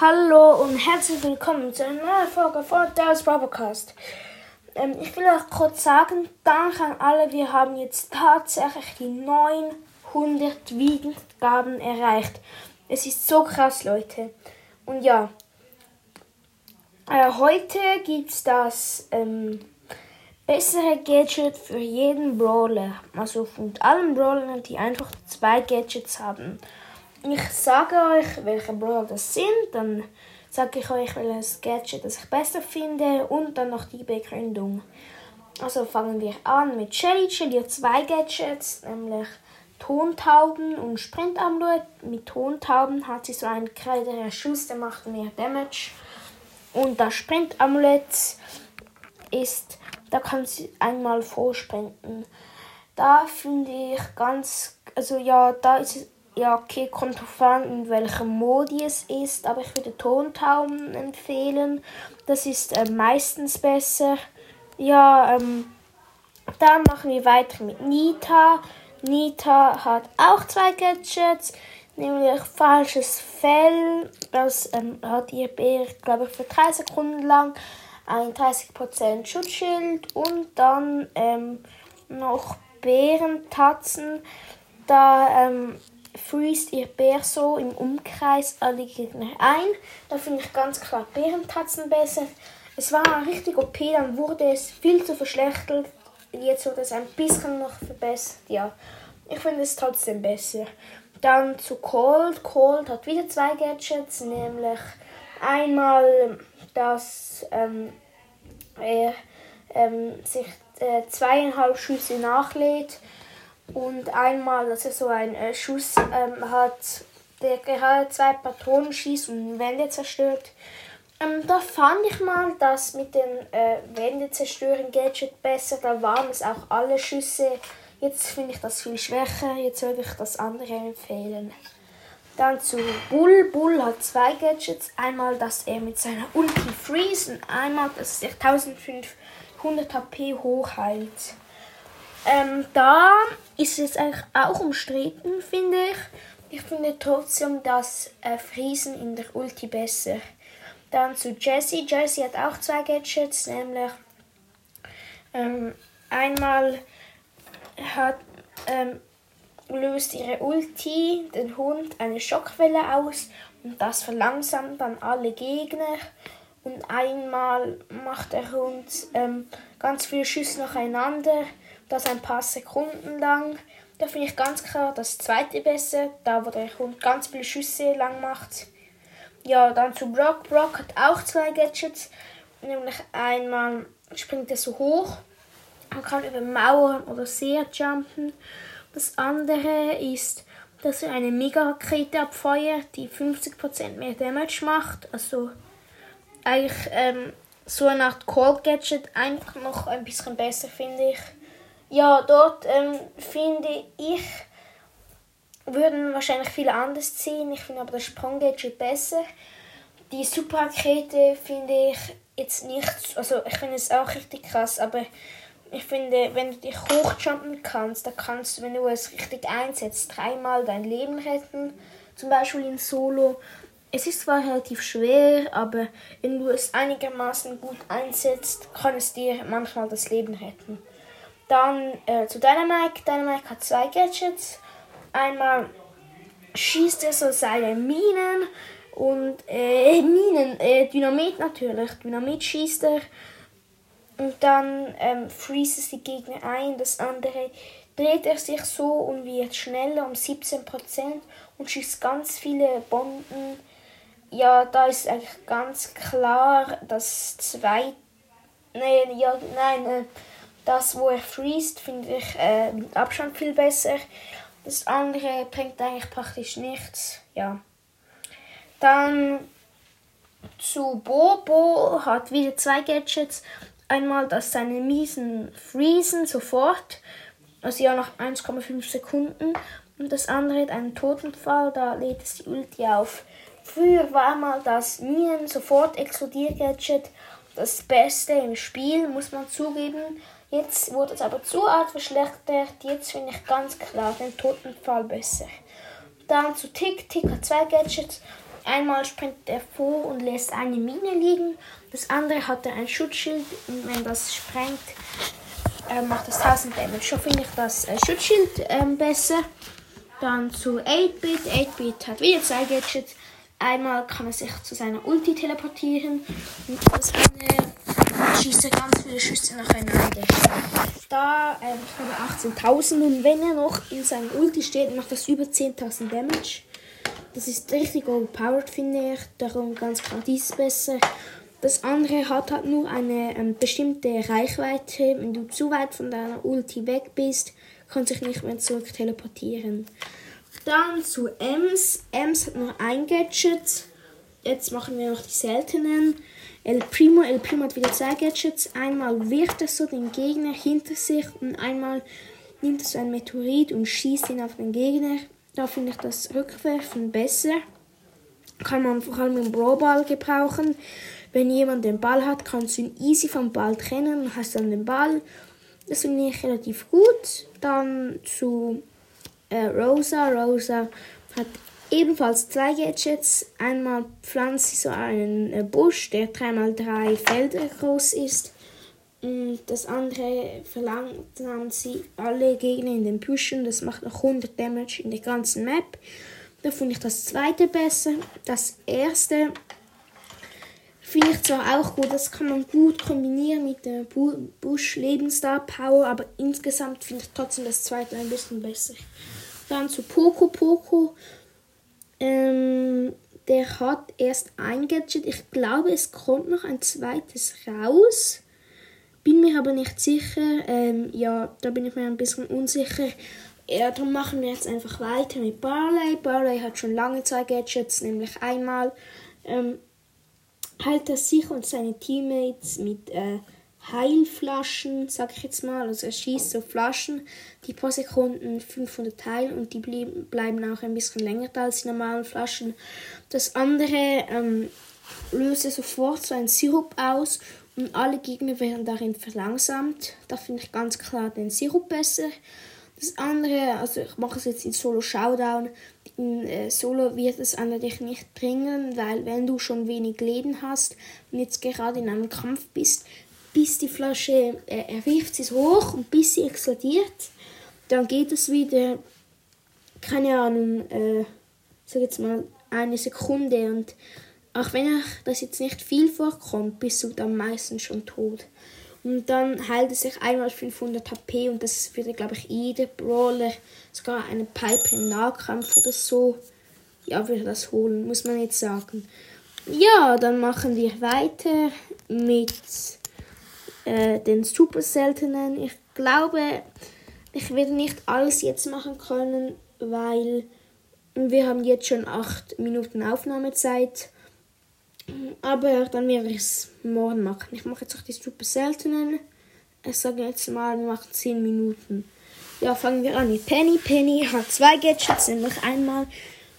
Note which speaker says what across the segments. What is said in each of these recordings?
Speaker 1: Hallo und herzlich willkommen zu einer neuen Folge von Dallas Broadcast. Ähm, ich will euch kurz sagen, danke an alle, wir haben jetzt tatsächlich die 900 Wiedergaben erreicht. Es ist so krass, Leute. Und ja, äh, heute gibt es das ähm, bessere Gadget für jeden Brawler. Also von allen Brawlern, die einfach zwei Gadgets haben ich sage euch, welche Brawler das sind, dann sage ich euch, welches Gadget das ich besser finde und dann noch die Begründung. Also fangen wir an mit Shelly. Shelly hat zwei Gadgets, nämlich Tontauben und Sprintamulett. Mit Tontauben hat sie so einen kräftigeren Schuss, der macht mehr Damage. Und das Sprintamulett ist, da kann sie einmal vorsprinten. Da finde ich ganz, also ja, da ist es ja, okay, kommt drauf an, in welchem Modi es ist, aber ich würde Tontauben empfehlen. Das ist äh, meistens besser. Ja, ähm, dann machen wir weiter mit Nita. Nita hat auch zwei Gadgets, nämlich falsches Fell. Das ähm, hat ihr Bär, glaube ich, für drei Sekunden lang ein 30% Schutzschild und dann ähm, noch Bärentatzen. Da ähm, freest ihr Bär so im Umkreis alle Gegner ein. Da finde ich ganz klar Bärentatzen besser. Es war richtig OP, dann wurde es viel zu verschlechtert. Jetzt wurde es ein bisschen noch verbessert. Ja, ich finde es trotzdem besser. Dann zu Cold. Cold hat wieder zwei Gadgets, nämlich einmal, dass ähm, er ähm, sich äh, zweieinhalb Schüsse nachlädt und einmal, dass er so einen äh, Schuss ähm, hat, der gerade zwei Patronen schießt und Wände zerstört. Ähm, da fand ich mal das mit den äh, Wände zerstören Gadget besser. Da waren es auch alle Schüsse. Jetzt finde ich das viel schwächer. Jetzt würde ich das andere empfehlen. Dann zu Bull. Bull hat zwei Gadgets. Einmal, dass er mit seiner Ulti freeze und einmal, dass er 1500 HP hochheilt. Ähm, da ist es eigentlich auch umstritten, finde ich. Ich finde trotzdem das äh, Friesen in der Ulti besser. Dann zu Jessie. Jessie hat auch zwei Gadgets, nämlich ähm, einmal hat, ähm, löst ihre Ulti den Hund eine Schockwelle aus und das verlangsamt dann alle Gegner. Und einmal macht der Hund ähm, ganz viele Schüsse nacheinander das ein paar Sekunden lang. Da finde ich ganz klar das zweite besser, da wo der Hund ganz viele Schüsse lang macht. Ja, dann zu Brock. Brock hat auch zwei Gadgets, nämlich einmal springt er so hoch, man kann über Mauern oder See jumpen. Das andere ist, dass er eine Mega-Rakete abfeuert, die 50% mehr Damage macht. Also eigentlich ähm, so eine Art Cold Gadget, einfach noch ein bisschen besser, finde ich. Ja, dort ähm, finde ich, würden wahrscheinlich viele anders ziehen. Ich finde aber das Sprunggadget besser. Die Superrakete finde ich jetzt nicht, also ich finde es auch richtig krass, aber ich finde, wenn du dich hochjumpen kannst, dann kannst du, wenn du es richtig einsetzt, dreimal dein Leben retten. Zum Beispiel in Solo. Es ist zwar relativ schwer, aber wenn du es einigermaßen gut einsetzt, kann es dir manchmal das Leben retten. Dann äh, zu Dynamite. Dynamite hat zwei Gadgets. Einmal schießt er so seine Minen und äh, Minen, äh, Dynamit natürlich. Dynamit schießt er. Und dann ähm, freezes die Gegner ein. Das andere dreht er sich so und wird schneller um 17% und schießt ganz viele Bomben. Ja, da ist eigentlich ganz klar, dass zwei. Nee, ja, nein, äh, das, wo er freest, finde ich äh, mit Abstand viel besser. Das andere bringt eigentlich praktisch nichts. Ja. Dann zu Bobo hat wieder zwei Gadgets. Einmal, dass seine Miesen freezen sofort, also ja nach 1,5 Sekunden. Und das andere hat einen Totenfall, da lädt es die Ulti auf. Früher war mal das Minen sofort explodiert Gadget das Beste im Spiel, muss man zugeben. Jetzt wurde es aber zu arg verschlechtert. Jetzt finde ich ganz klar den Totenfall besser. Dann zu Tick. Tick hat zwei Gadgets. Einmal springt er vor und lässt eine Mine liegen. Das andere hat er ein Schutzschild und wenn das sprengt, äh, macht das 1000 Damage. So finde ich das äh, Schutzschild äh, besser. Dann zu 8-Bit. 8-Bit hat wieder zwei Gadgets. Einmal kann er sich zu seiner Ulti teleportieren und das andere schießt er ganz viele Schüsse nacheinander. Da, äh, ich glaube 18.000 und wenn er noch in seinem Ulti steht, macht das über 10.000 Damage. Das ist richtig overpowered, finde ich. Darum ganz klar dies besser. Das andere hat halt nur eine ähm, bestimmte Reichweite. Wenn du zu weit von deiner Ulti weg bist, kannst du dich nicht mehr zurück teleportieren. Dann zu Ems. Ems hat nur ein Gadget. Jetzt machen wir noch die seltenen. El Primo. El Primo hat wieder zwei Gadgets. Einmal wirft er so den Gegner hinter sich und einmal nimmt er so ein Meteorit und schießt ihn auf den Gegner. Da finde ich das Rückwerfen besser. Kann man vor allem im Brawlball gebrauchen. Wenn jemand den Ball hat, kannst du ihn easy vom Ball trennen und hast dann den Ball. Das finde ich relativ gut. Dann zu äh, Rosa. Rosa hat ebenfalls zwei Gadgets. Einmal pflanzt sie so einen äh, Busch, der 3x3 Felder groß ist. Und das andere verlangsamt sie alle Gegner in den Büschen. Das macht noch 100 Damage in der ganzen Map. Da finde ich das zweite besser. Das erste finde ich zwar auch gut, das kann man gut kombinieren mit der Bush Lebensstar Power, aber insgesamt finde ich trotzdem das zweite ein bisschen besser. Dann zu Poco Poco. Ähm, der hat erst ein Gadget. Ich glaube, es kommt noch ein zweites raus. Bin mir aber nicht sicher. Ähm, ja, da bin ich mir ein bisschen unsicher. Ja, darum machen wir jetzt einfach weiter mit Barley. Barley hat schon lange zwei Gadgets, nämlich einmal ähm, heilt er sich und seine Teammates mit äh, Heilflaschen, sag ich jetzt mal. Also er schießt so Flaschen, die pro Sekunden 500 heilen und die bleiben auch ein bisschen länger da als die normalen Flaschen. Das andere ähm, löst sofort so einen Sirup aus und alle Gegner werden darin verlangsamt. Da finde ich ganz klar den Sirup besser. Das andere, also ich mache es jetzt in Solo Showdown. In äh, Solo wird es eigentlich nicht bringen, weil wenn du schon wenig Leben hast und jetzt gerade in einem Kampf bist, bis die Flasche, äh, er wirft sie hoch und bis sie explodiert, dann geht es wieder, keine Ahnung, äh, sag jetzt mal eine Sekunde und auch wenn das jetzt nicht viel vorkommt, bist du dann meistens schon tot. Und dann heilt es sich einmal 500 HP und das würde, glaube ich, jeder Brawler, sogar eine Pipe im Nahkampf oder so, ja, würde das holen, muss man jetzt sagen. Ja, dann machen wir weiter mit äh, den super seltenen. Ich glaube, ich werde nicht alles jetzt machen können, weil wir haben jetzt schon 8 Minuten Aufnahmezeit. Aber dann werde ich es morgen machen. Ich mache jetzt auch die super seltenen. Ich sage jetzt mal, wir machen 10 Minuten. Ja, fangen wir an mit Penny. Penny hat zwei Gadgets, nämlich einmal,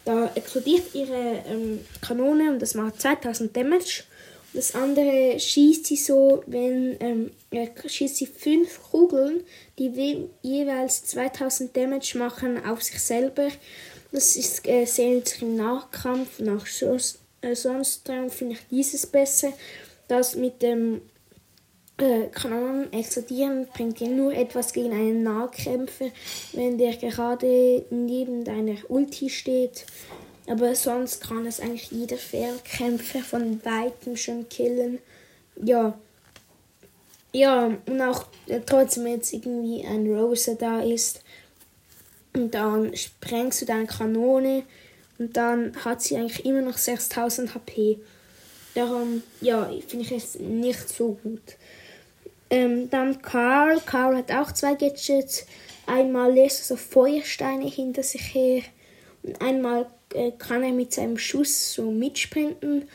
Speaker 1: da explodiert ihre ähm, Kanone und das macht 2000 Damage. Das andere schießt sie so, wenn ähm, schießt sie fünf Kugeln, die jeweils 2000 Damage machen auf sich selber. Das ist äh, sehr im Nachkampf, nach sonst äh, finde ich dieses besser. Das mit dem äh, Kanonen explodieren bringt dir nur etwas gegen einen Nahkämpfer, wenn der gerade neben deiner Ulti steht. Aber sonst kann es eigentlich jeder Fernkämpfer von weitem schon killen. Ja. Ja, und auch äh, trotzdem jetzt irgendwie ein Rosa da ist. Und dann sprengst du deine Kanone und dann hat sie eigentlich immer noch 6000 HP. Darum, ja, finde ich es nicht so gut. Ähm, dann Karl. Karl hat auch zwei Gadgets. Einmal lässt er so Feuersteine hinter sich her. Und einmal äh, kann er mit seinem Schuss so mitsprinten.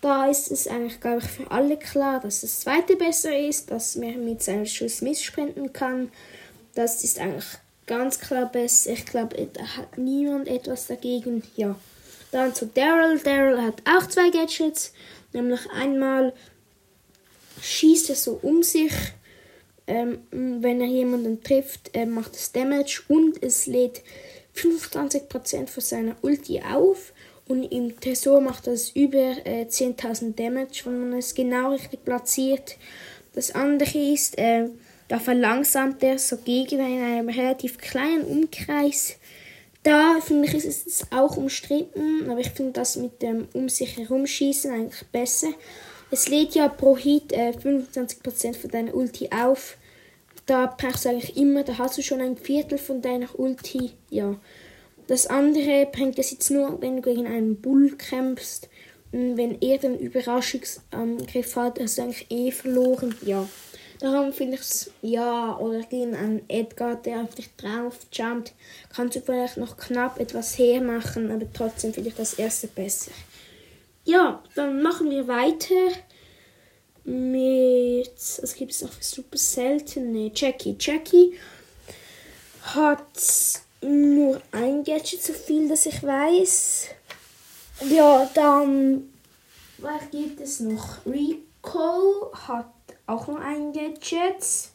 Speaker 1: Da ist es eigentlich, glaube ich, für alle klar, dass das zweite besser ist, dass man mit seinem Schuss mitsprinten kann. Das ist eigentlich ganz klar besser. Ich glaube, da hat niemand etwas dagegen. Ja. Dann zu Daryl. Daryl hat auch zwei Gadgets. Nämlich einmal schießt er so um sich. Ähm, wenn er jemanden trifft, äh, macht es Damage und es lädt 25% von seiner Ulti auf. Und im Tresor macht das über äh, 10.000 Damage, wenn man es genau richtig platziert. Das andere ist, äh, da verlangsamt er so Gegner in einem relativ kleinen Umkreis. Da finde ich, ist es auch umstritten, aber ich finde das mit dem um sich herumschießen eigentlich besser. Es lädt ja pro Hit äh, 25% von deiner Ulti auf. Da brauchst du eigentlich immer, da hast du schon ein Viertel von deiner Ulti. Ja. Das andere bringt es jetzt nur, wenn du gegen einen Bull kämpfst. Und wenn er den Überraschungsangriff hat, hast du eigentlich eh verloren. Ja. Darum finde ich es, ja, oder gegen einen Edgar, der auf dich drauf jumpt, kannst du vielleicht noch knapp etwas hermachen, aber trotzdem finde ich das erste besser. Ja, dann machen wir weiter mit, was gibt es für super seltene? Jackie. Jackie hat nur ein Gadget, so viel, dass ich weiß. Ja, dann, was gibt es noch? Rico hat auch noch ein Gadget.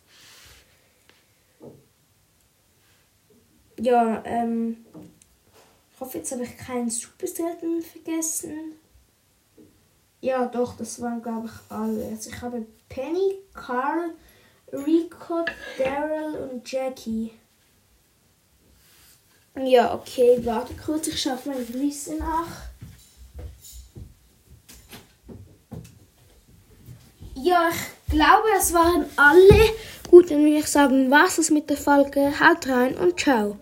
Speaker 1: Ja, ähm, ich hoffe, jetzt habe ich keinen Superselten vergessen. Ja, doch, das waren, glaube ich, alle. Also ich habe Penny, Carl, Rico, Daryl und Jackie. Ja, okay, warte kurz, ich schaue meine Liste nach. Ja, ich glaube, es waren alle. Gut, dann würde ich sagen, was ist mit der Folge. Haut rein und ciao.